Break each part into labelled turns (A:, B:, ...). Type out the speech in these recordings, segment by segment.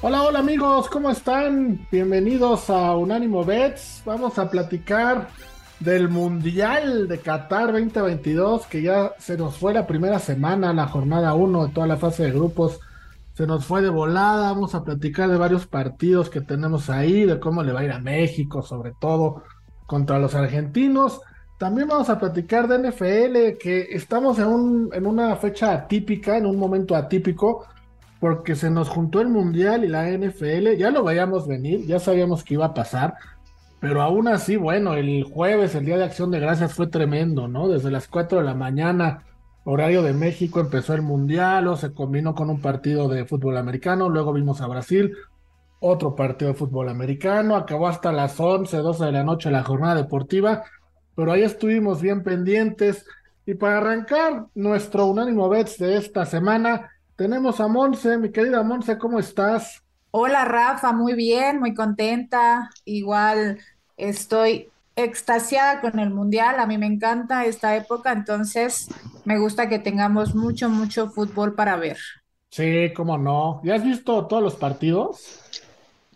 A: Hola, hola amigos, ¿cómo están? Bienvenidos a Unánimo Bets. Vamos a platicar del Mundial de Qatar 2022, que ya se nos fue la primera semana, la jornada 1 de toda la fase de grupos. Se nos fue de volada, vamos a platicar de varios partidos que tenemos ahí, de cómo le va a ir a México, sobre todo contra los argentinos. También vamos a platicar de NFL, que estamos en, un, en una fecha atípica, en un momento atípico, porque se nos juntó el Mundial y la NFL, ya lo veíamos venir, ya sabíamos que iba a pasar, pero aún así, bueno, el jueves, el Día de Acción de Gracias fue tremendo, ¿no? Desde las 4 de la mañana, horario de México, empezó el Mundial, o se combinó con un partido de fútbol americano, luego vimos a Brasil, otro partido de fútbol americano, acabó hasta las 11, 12 de la noche la jornada deportiva, pero ahí estuvimos bien pendientes. Y para arrancar nuestro unánimo bets de esta semana, tenemos a Monse, mi querida Monse, ¿cómo estás?
B: Hola Rafa, muy bien, muy contenta. Igual estoy extasiada con el Mundial. A mí me encanta esta época, entonces me gusta que tengamos mucho, mucho fútbol para ver.
A: Sí, cómo no. ¿Ya has visto todos los partidos?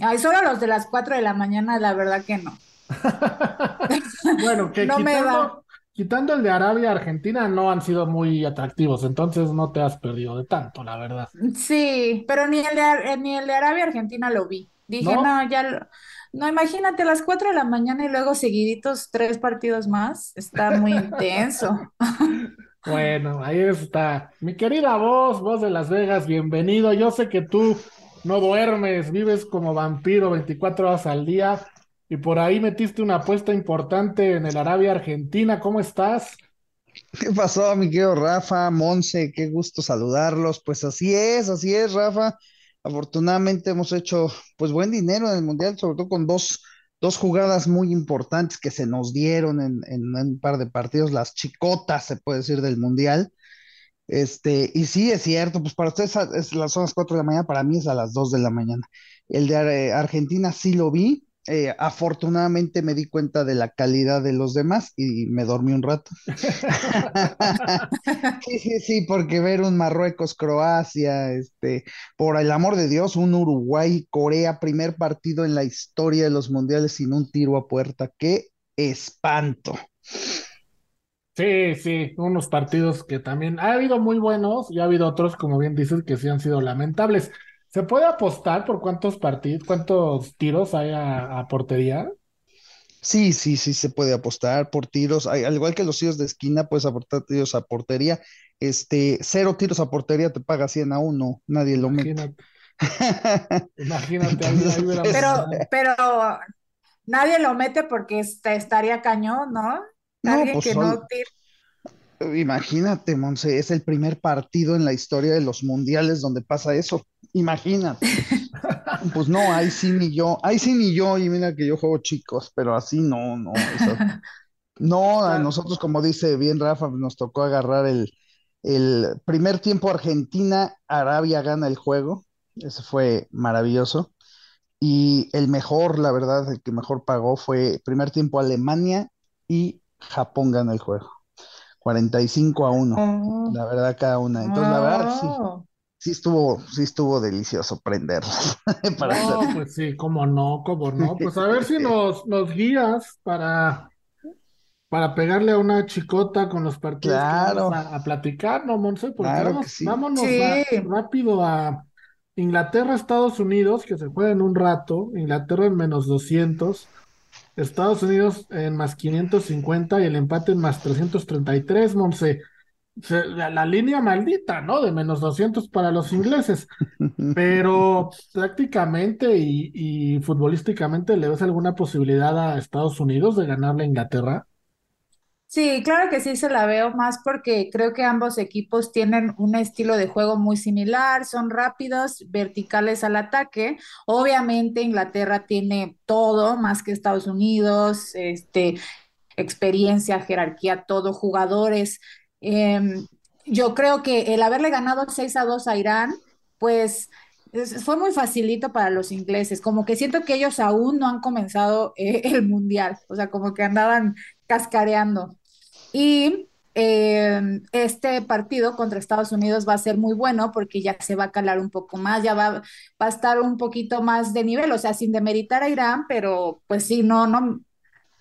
B: Ay, solo los de las 4 de la mañana, la verdad que no.
A: bueno, que
B: No me
A: quitando, quitando el de Arabia Argentina no han sido muy atractivos, entonces no te has perdido de tanto, la verdad.
B: Sí, pero ni el de, eh, ni el de Arabia Argentina lo vi. Dije,
A: ¿No?
B: no, ya, lo- no, imagínate a las 4 de la mañana y luego seguiditos tres partidos más. Está muy intenso.
A: Bueno, ahí está. Mi querida voz, voz de Las Vegas, bienvenido. Yo sé que tú no duermes, vives como vampiro 24 horas al día y por ahí metiste una apuesta importante en el Arabia Argentina. ¿Cómo estás?
C: ¿Qué pasó, mi querido Rafa, Monse? Qué gusto saludarlos. Pues así es, así es, Rafa. Afortunadamente hemos hecho pues buen dinero en el Mundial, sobre todo con dos, dos jugadas muy importantes que se nos dieron en, en un par de partidos, las chicotas, se puede decir, del Mundial. Este, y sí, es cierto, pues para ustedes es, las son las 4 de la mañana, para mí es a las 2 de la mañana. El de Ar- Argentina sí lo vi. Eh, afortunadamente me di cuenta de la calidad de los demás y me dormí un rato. Sí, sí, sí, porque ver un Marruecos-Croacia, este, por el amor de Dios, un Uruguay-Corea, primer partido en la historia de los mundiales sin un tiro a puerta. ¡Qué espanto!
A: Sí, sí, unos partidos que también ha habido muy buenos y ha habido otros, como bien dices, que sí han sido lamentables. ¿Se puede apostar por cuántos partidos, cuántos tiros hay a, a portería?
C: Sí, sí, sí, se puede apostar por tiros. Al igual que los tiros de esquina, puedes aportar tiros a portería. Este, cero tiros a portería te paga 100 a uno, nadie lo mete.
A: Imagínate, ahí, ahí hubiéramos
B: Pero, pero nadie lo mete porque est- estaría cañón, ¿no?
C: No,
B: Alguien
C: pues
B: que no tire.
C: Imagínate, Monse, es el primer partido en la historia de los mundiales donde pasa eso. Imagínate. Pues no, ahí sí ni yo, ahí sí ni yo, y mira que yo juego chicos, pero así no, no. eso- no, a nosotros, como dice bien Rafa, nos tocó agarrar el, el primer tiempo Argentina, Arabia gana el juego. Ese fue maravilloso. Y el mejor, la verdad, el que mejor pagó fue primer tiempo Alemania y Japón gana el juego. 45 a 1.
B: Oh.
C: La verdad, cada una. Entonces, la verdad, sí,
B: Oh.
C: sí estuvo, sí estuvo delicioso prenderlas. Para
A: No,
C: hacer-
A: pues sí, cómo no, cómo no. Pues a ver si nos, nos guías para, para pegarle a una chicota con los partidos que
C: Claro.
A: vamos a, a platicar, ¿no, Monse? Porque
C: Claro
A: vamos-
C: que sí.
A: vámonos
B: Sí.
A: rápido a Inglaterra, Estados Unidos, que se juega en un rato. Inglaterra en menos 200. Estados Unidos en más 550 y el empate en más 333, Monse. Se- la, la línea maldita, ¿no? De menos 200 para los ingleses. Pero prácticamente y, y futbolísticamente, ¿le ves alguna posibilidad a Estados Unidos de ganarle a Inglaterra?
B: Sí, claro que sí se la veo más porque creo que ambos equipos tienen un estilo de juego muy similar, son rápidos, verticales al ataque. Obviamente Inglaterra tiene todo más que Estados Unidos, este, experiencia, jerarquía, todo, jugadores. Em, yo creo que el haberle ganado 6 a 2 a Irán, pues fue muy facilito para los ingleses, como que siento que ellos aún no han comenzado eh, el mundial, o sea, como que andaban cascareando. Y eh, este partido contra Estados Unidos va a ser muy bueno porque ya se va a calar un poco más, ya va, va a estar un poquito más de nivel, o sea, sin demeritar a Irán, pero pues sí, no, no,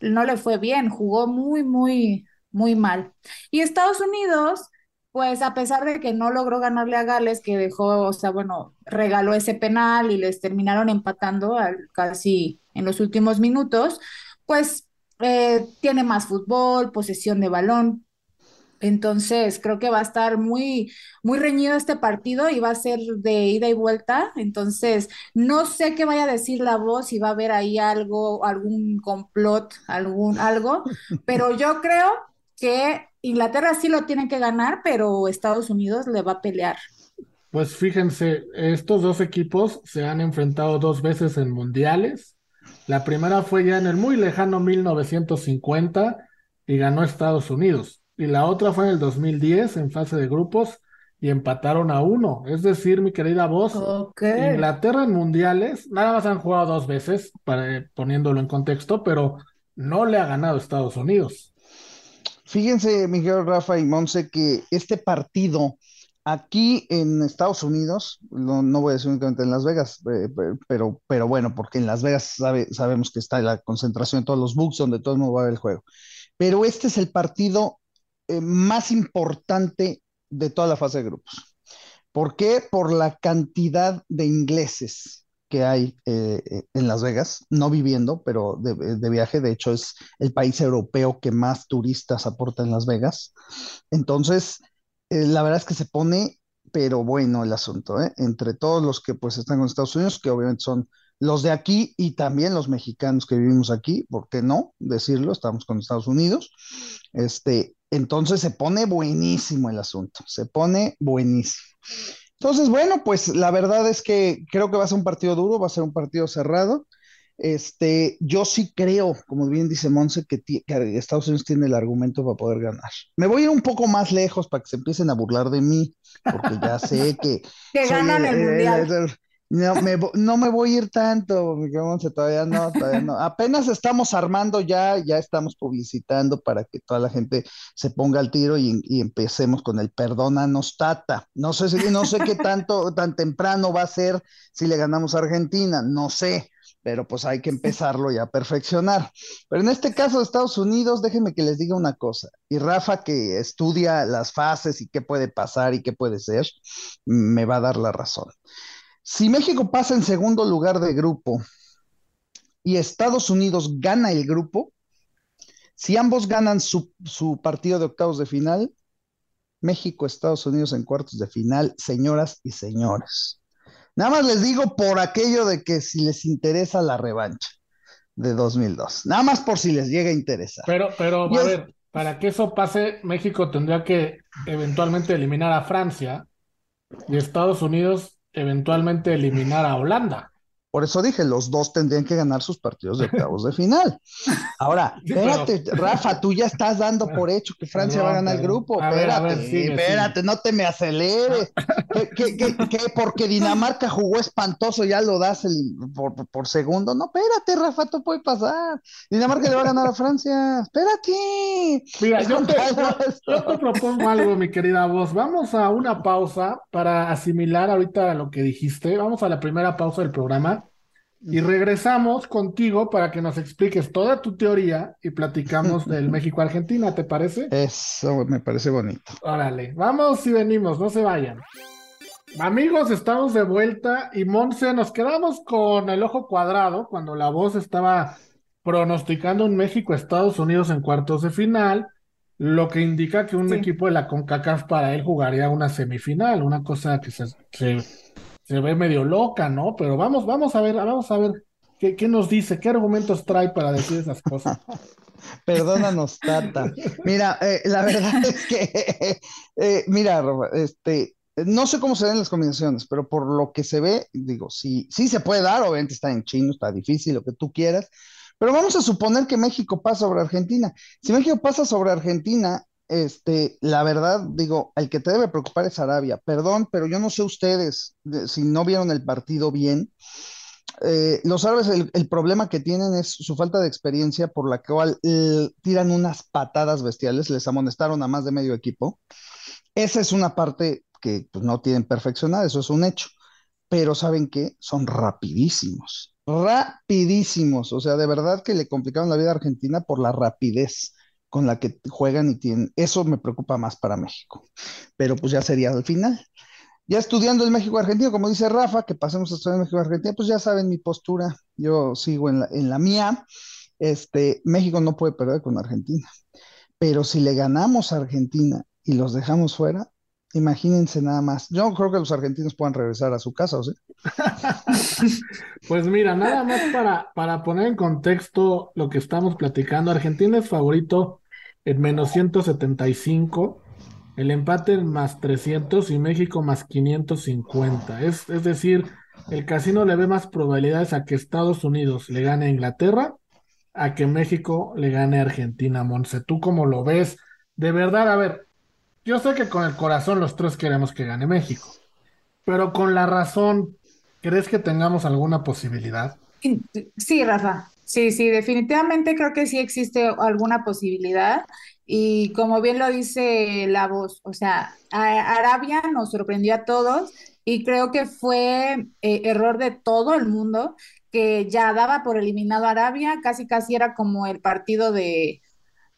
B: no le fue bien, jugó muy, muy, muy mal. Y Estados Unidos, pues a pesar de que no logró ganarle a Gales, que dejó, o sea, bueno, regaló ese penal y les terminaron empatando al- casi en los últimos minutos, pues eh, tiene más fútbol, posesión de balón. Entonces, creo que va a estar muy, muy reñido este partido y va a ser de ida y vuelta. Entonces, no sé qué vaya a decir la voz, si va a haber ahí algo, algún complot, algún algo, pero yo creo que Inglaterra sí lo tiene que ganar, pero Estados Unidos le va a pelear.
A: Pues fíjense, estos dos equipos se han enfrentado dos veces en mundiales. La primera fue ya en el muy lejano 1950 y ganó Estados Unidos. Y la otra fue en el 2010 en fase de grupos y empataron a uno. Es decir, mi querida voz. Inglaterra en mundiales, nada más han jugado dos veces, para, poniéndolo en contexto, pero no le ha ganado Estados Unidos.
C: Fíjense, Miguel, Rafa y Monse, que este partido aquí en Estados Unidos, no, no voy a decir únicamente en Las Vegas, eh, pe- pero, pero bueno, porque en Las Vegas sabe- sabemos que está la concentración de todos los bugs donde todo el mundo va a ver el juego. Pero este es el partido eh, más importante de toda la fase de grupos. ¿Por qué? Por la cantidad de ingleses que hay eh, eh, en Las Vegas, no viviendo, pero de, de viaje. De hecho, es el país europeo que más turistas aporta en Las Vegas. Entonces, eh, la verdad es que se pone, pero bueno el asunto, ¿eh? Entre todos los que pues están con Estados Unidos, que obviamente son los de aquí y también los mexicanos que vivimos aquí, ¿por qué no decirlo? Estamos con Estados Unidos. Este, entonces se pone buenísimo el asunto, se pone buenísimo. Entonces, bueno, pues la verdad es que creo que va a ser un partido duro, va a ser un partido cerrado. Este, yo sí creo, como bien dice Monse, que, Estados Unidos tiene el argumento para poder ganar. Me voy a ir un poco más lejos para que se empiecen a burlar de mí, porque ya sé que
B: Que ganan
C: el,
B: el
C: el-
B: mundial.
C: el- el- no me, no me voy a ir tanto, todavía no, todavía no. Apenas estamos armando ya, ya estamos publicitando para que toda la gente se ponga al tiro y, y empecemos con el perdónanos, Tata. No sé si, no sé qué tanto, tan temprano va a ser si le ganamos a Argentina, no sé, pero pues hay que empezarlo ya a perfeccionar. Pero en este caso de Estados Unidos, déjenme que les diga una cosa. Y Rafa, que estudia las fases y qué puede pasar y qué puede ser, me va a dar la razón. Si México pasa en segundo lugar de grupo y Estados Unidos gana el grupo, si ambos ganan su, su partido de octavos de final, México, Estados Unidos en cuartos de final, señoras y señores. Nada más les digo por aquello de que si les interesa la revancha de 2002, nada más por si les llega a interesar.
A: Pero, pero,
C: Y
A: a
C: es-
A: ver, para que eso pase, México tendría que eventualmente eliminar a Francia y Estados Unidos eventualmente eliminar a Holanda.
C: Por eso dije, los dos tendrían que ganar sus partidos de octavos de final. Ahora, espérate, Rafa, tú ya estás dando por hecho que Francia va a ganar el grupo.
A: a
C: Espérate,
A: ver, sigue,
C: espérate, no te me aceleres. ¿Qué, qué- qué- qué? porque Dinamarca jugó espantoso, ya lo das el- por, por segundo. No, espérate, Rafa, tú puede pasar. Dinamarca le va a ganar a Francia. Espérate.
A: Mira, yo te, yo te propongo algo, mi querida voz. Vamos a una pausa para asimilar ahorita lo que dijiste. Vamos a la primera pausa del programa y regresamos contigo para que nos expliques toda tu teoría y platicamos del México-Argentina, ¿te parece?
C: Eso me parece bonito.
A: Órale, vamos y venimos, no se vayan. Amigos, estamos de vuelta y Monse, nos quedamos con el ojo cuadrado cuando la voz estaba pronosticando un México-Estados Unidos en cuartos de final, lo que indica que un
B: Sí.
A: equipo de la CONCACAF para él jugaría una semifinal, una cosa que se, se, se ve medio loca, ¿no? Pero vamos, vamos a ver, vamos a ver qué, qué nos dice, qué argumentos trae para decir esas cosas.
C: Perdónanos, Tata. Mira, eh, la verdad es que, eh, mira, este, no sé cómo se ven las combinaciones, pero por lo que se ve, digo, sí, sí se puede dar, obviamente está en chino, está difícil, lo que tú quieras, pero vamos a suponer que México pasa sobre Argentina. Si México pasa sobre Argentina, este, la verdad, digo, el que te debe preocupar es Arabia. Perdón, pero yo no sé ustedes si no vieron el partido bien. Eh, los árabes, el, problema que tienen es su falta de experiencia, por la cual tiran unas patadas bestiales, les amonestaron a más de medio equipo. Esa es una parte que pues, no tienen perfeccionada, eso es un hecho. Pero ¿saben qué? Son rapidísimos, rapidísimos. O sea, de verdad que le complicaron la vida a Argentina por la rapidez con la que juegan y tienen. Eso me preocupa más para México. Pero pues ya sería al final. Ya estudiando el México-Argentina, como dice Rafa, que pasemos a estudiar México-Argentina, pues ya saben mi postura. Yo sigo en la, en la mía. Este, México no puede perder con Argentina. Pero si le ganamos a Argentina y los dejamos fuera, Imagínense nada más. Yo creo que los argentinos puedan regresar a su casa, ¿o sí?
A: pues mira, nada más para, para poner en contexto lo que estamos platicando. Argentina es favorito en menos 175, el empate en más 300 y México más 550. Es, es decir, el casino le ve más probabilidades a que Estados Unidos le gane a Inglaterra a que México le gane a Argentina. Monse, ¿tú cómo lo ves? De verdad, a ver, yo sé que con el corazón los tres queremos que gane México, pero con la razón, ¿crees que tengamos alguna posibilidad?
B: Sí, Rafa. Sí, sí, definitivamente creo que sí existe alguna posibilidad. Y como bien lo dice la voz, o sea, Arabia nos sorprendió a todos y creo que fue eh, error de todo el mundo que ya daba por eliminado a Arabia, casi casi era como el partido de,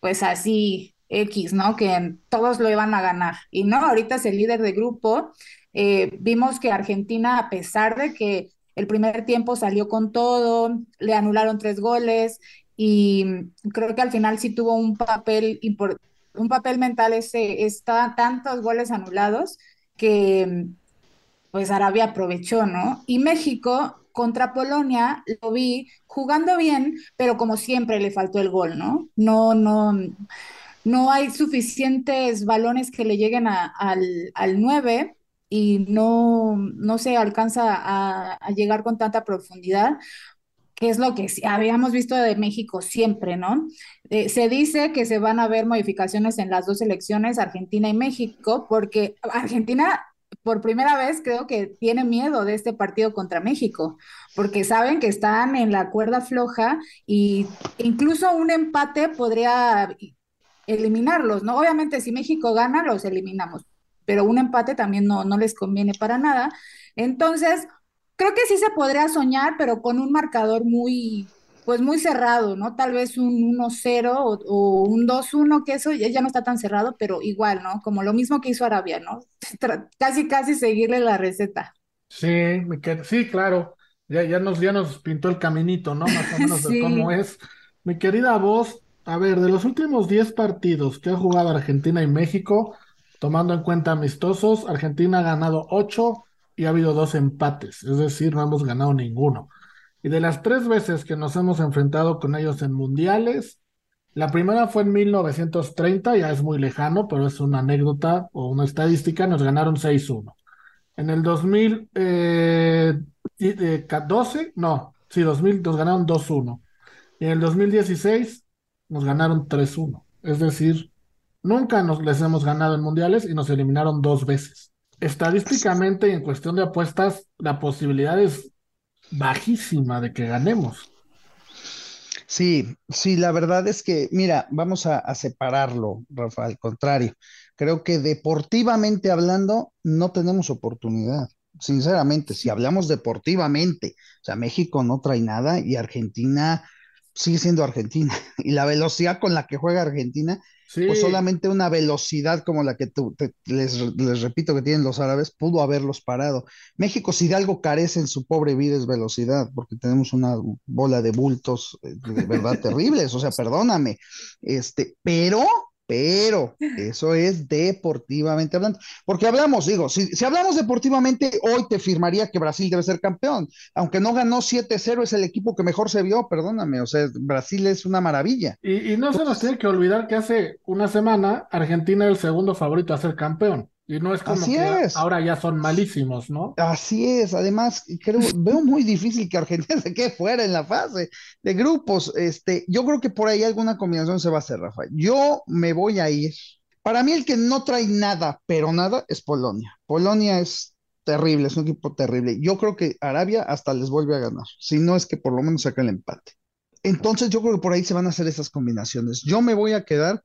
B: pues así, X, ¿no? Que todos lo iban a ganar. Y no, ahorita es el líder de grupo. Eh, vimos que Argentina, a pesar de que el primer tiempo salió con todo, le anularon tres goles y creo que al final sí tuvo un papel un papel mental ese, está tantos goles anulados que pues Arabia aprovechó, ¿no? Y México contra Polonia lo vi jugando bien, pero como siempre le faltó el gol, ¿no? No, no, no hay suficientes balones que le lleguen al, al 9 y no, no se alcanza a, llegar con tanta profundidad que es lo que habíamos visto de México siempre, ¿no? Eh, se dice que se van a ver modificaciones en las dos elecciones, Argentina y México, porque Argentina por primera vez creo que tiene miedo de este partido contra México, porque saben que están en la cuerda floja y incluso un empate podría eliminarlos, ¿no? Obviamente si México gana, los eliminamos, pero un empate también no, no les conviene para nada. Entonces, creo que sí se podría soñar, pero con un marcador muy, pues muy cerrado, ¿no? Tal vez un 1-0 o, un 2-1, que eso ya no está tan cerrado, pero igual, ¿no? Como lo mismo que hizo Arabia, ¿no? casi, casi seguirle la receta.
A: Sí, sí, claro. Ya, ya, nos, ya nos pintó el caminito, ¿no? Más o menos de cómo es. Mi querida voz, a ver, de los últimos 10 partidos que ha jugado Argentina y México, tomando en cuenta amistosos, Argentina ha ganado 8 y ha habido dos empates, es decir, no hemos ganado ninguno. Y de las tres veces que nos hemos enfrentado con ellos en mundiales, la primera fue en 1930, ya es muy lejano, pero es una anécdota o una estadística, nos ganaron 6-1. En el 2012, eh, no, sí, 2000 nos ganaron 2-1. Y en el 2016 nos ganaron 3-1. Es decir, nunca nos les hemos ganado en mundiales y nos eliminaron dos veces. Estadísticamente y en cuestión de apuestas, la posibilidad es bajísima de que ganemos.
C: Sí, sí, la verdad es que, mira, vamos a, a, separarlo, Rafa, al contrario. Creo que deportivamente hablando, no tenemos oportunidad. Sinceramente, si hablamos deportivamente, o sea, México no trae nada y Argentina sigue siendo Argentina. Y la velocidad con la que juega Argentina, pues solamente una velocidad como la que tú, les, repito que tienen los árabes, pudo haberlos parado. México, si de algo carece en su pobre vida es velocidad, porque tenemos una bola de bultos eh, de verdad terribles, o sea, perdóname. Este, pero, pero eso es deportivamente hablando. Porque hablamos, digo, si, si, hablamos deportivamente, hoy te firmaría que Brasil debe ser campeón. Aunque no ganó 7-0, es el equipo que mejor se vio, perdóname. O sea, Brasil es una maravilla.
A: Y, y no Entonces, se nos tiene que olvidar que hace una semana Argentina era el segundo favorito a ser campeón. Y no es como
C: Así
A: que
C: es.
A: ahora ya son malísimos, ¿no?
C: Así es, además, creo, veo muy difícil que Argentina se quede fuera en la fase de grupos. Este, yo creo que por ahí alguna combinación se va a hacer, Rafa. Yo me voy a ir. Para mí, el que no trae nada, pero nada, es Polonia. Polonia es terrible, es un equipo terrible. Yo creo que Arabia hasta les vuelve a ganar, si no es que por lo menos saca el empate. Entonces, yo creo que por ahí se van a hacer esas combinaciones. Yo me voy a quedar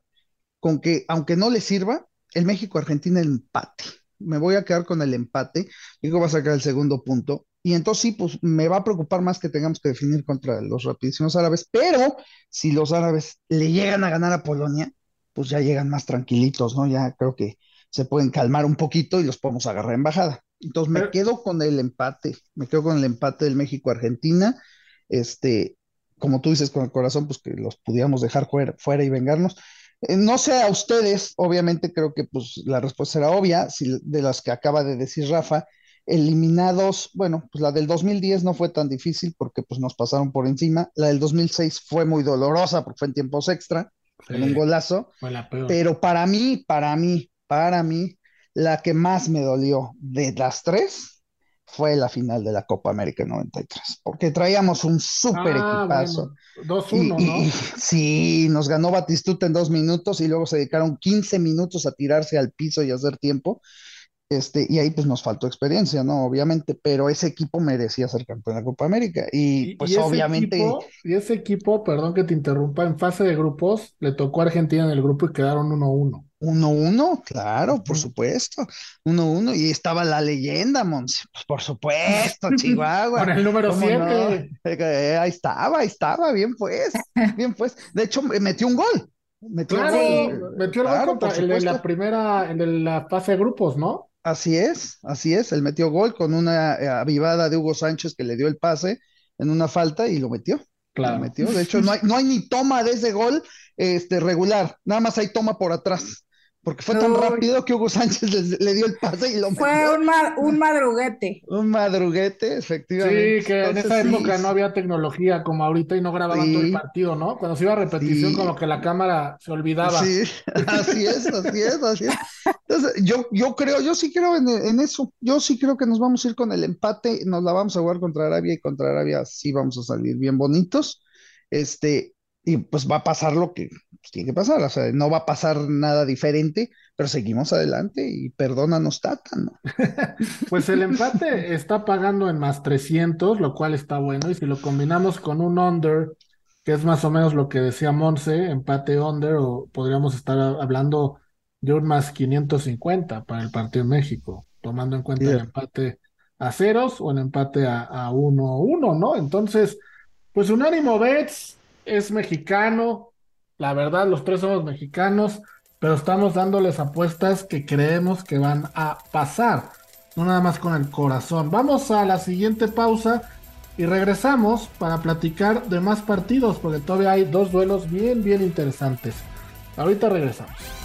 C: con que, aunque no les sirva, el México-Argentina empate. Me voy a quedar con el empate. Digo, va a sacar el segundo punto. Y entonces sí, pues me va a preocupar más que tengamos que definir contra los rapidísimos árabes. Pero si los árabes le llegan a ganar a Polonia, pues ya llegan más tranquilitos, ¿no? Ya creo que se pueden calmar un poquito y los podemos agarrar en bajada. Entonces me quedo con el empate. Me quedo con el empate del México-Argentina. Este, como tú dices, con el corazón, pues que los pudiéramos dejar fuera, fuera y vengarnos. No sé a ustedes, obviamente creo que pues la respuesta será obvia, si de las que acaba de decir Rafa, eliminados, bueno, pues la del 2010 no fue tan difícil porque pues nos pasaron por encima, la del 2006 fue muy dolorosa porque fue en tiempos extra, sí, con un golazo, pero para mí, para mí, para mí, la que más me dolió de las tres fue la final de la Copa América 93, porque traíamos un súper
A: ah,
C: equipazo.
A: Bueno, 2-1, ¿no?
C: Y, sí, nos ganó Batistuta en dos minutos y luego se dedicaron 15 minutos a tirarse al piso y a hacer tiempo. Este, y ahí pues nos faltó experiencia, ¿no? Obviamente, pero ese equipo merecía ser campeón de la Copa América. Y, y pues
A: y
C: obviamente.
A: Equipo, y ese equipo, perdón que te interrumpa, en fase de grupos le tocó a Argentina en el grupo y quedaron 1-1.
C: 1-1, claro, por supuesto. 1-1, y estaba la leyenda, Monse. Pues por supuesto, Chihuahua.
A: Con el número 7.
C: No? Eh, ahí estaba, ahí estaba, bien pues, bien pues. De hecho, metió un gol. Metió
A: claro,
C: el
A: gol. metió el claro, gol contra el de la primera, el de la fase de grupos, ¿no?
C: Así es, así es. Él metió gol con una avivada de Hugo Sánchez que le dio el pase en una falta y lo metió.
A: Claro.
C: Lo metió. De hecho, no hay, no hay ni toma de ese gol este, regular, nada más hay toma por atrás. Porque fue tan rápido que Hugo Sánchez le, le, dio el pase y lo
B: Fue un, ma un madruguete.
C: Un madruguete, efectivamente.
A: Sí, que Entonces, en esa
C: sí.
A: época no había tecnología como ahorita y no grababan
C: Sí.
A: todo el partido, ¿no? Cuando se iba a repetición,
C: Sí.
A: como que la cámara se olvidaba.
C: Sí, así es, así es, así es. Entonces, yo, yo creo, yo sí creo en, en eso. Yo sí creo que nos vamos a ir con el empate, nos la vamos a jugar contra Arabia y contra Arabia sí vamos a salir bien bonitos. Este, y pues va a pasar lo que pues, tiene que pasar, o sea, no va a pasar nada diferente, pero seguimos adelante y perdónanos, Tata, ¿no?
A: Pues el empate está pagando en más 300, lo cual está bueno. Y si lo combinamos con un under, que es más o menos lo que decía Monse, empate under, o podríamos estar hablando de un más 550 para el partido en México, tomando en cuenta el empate a ceros o el empate a, a 1-1, ¿no? Entonces, pues Unánimo Bets es mexicano, la verdad, los tres somos mexicanos, pero estamos dándoles apuestas que creemos que van a pasar, no nada más con el corazón. Vamos a la siguiente pausa y regresamos para platicar de más partidos, porque todavía hay dos duelos bien, bien interesantes. Ahorita regresamos.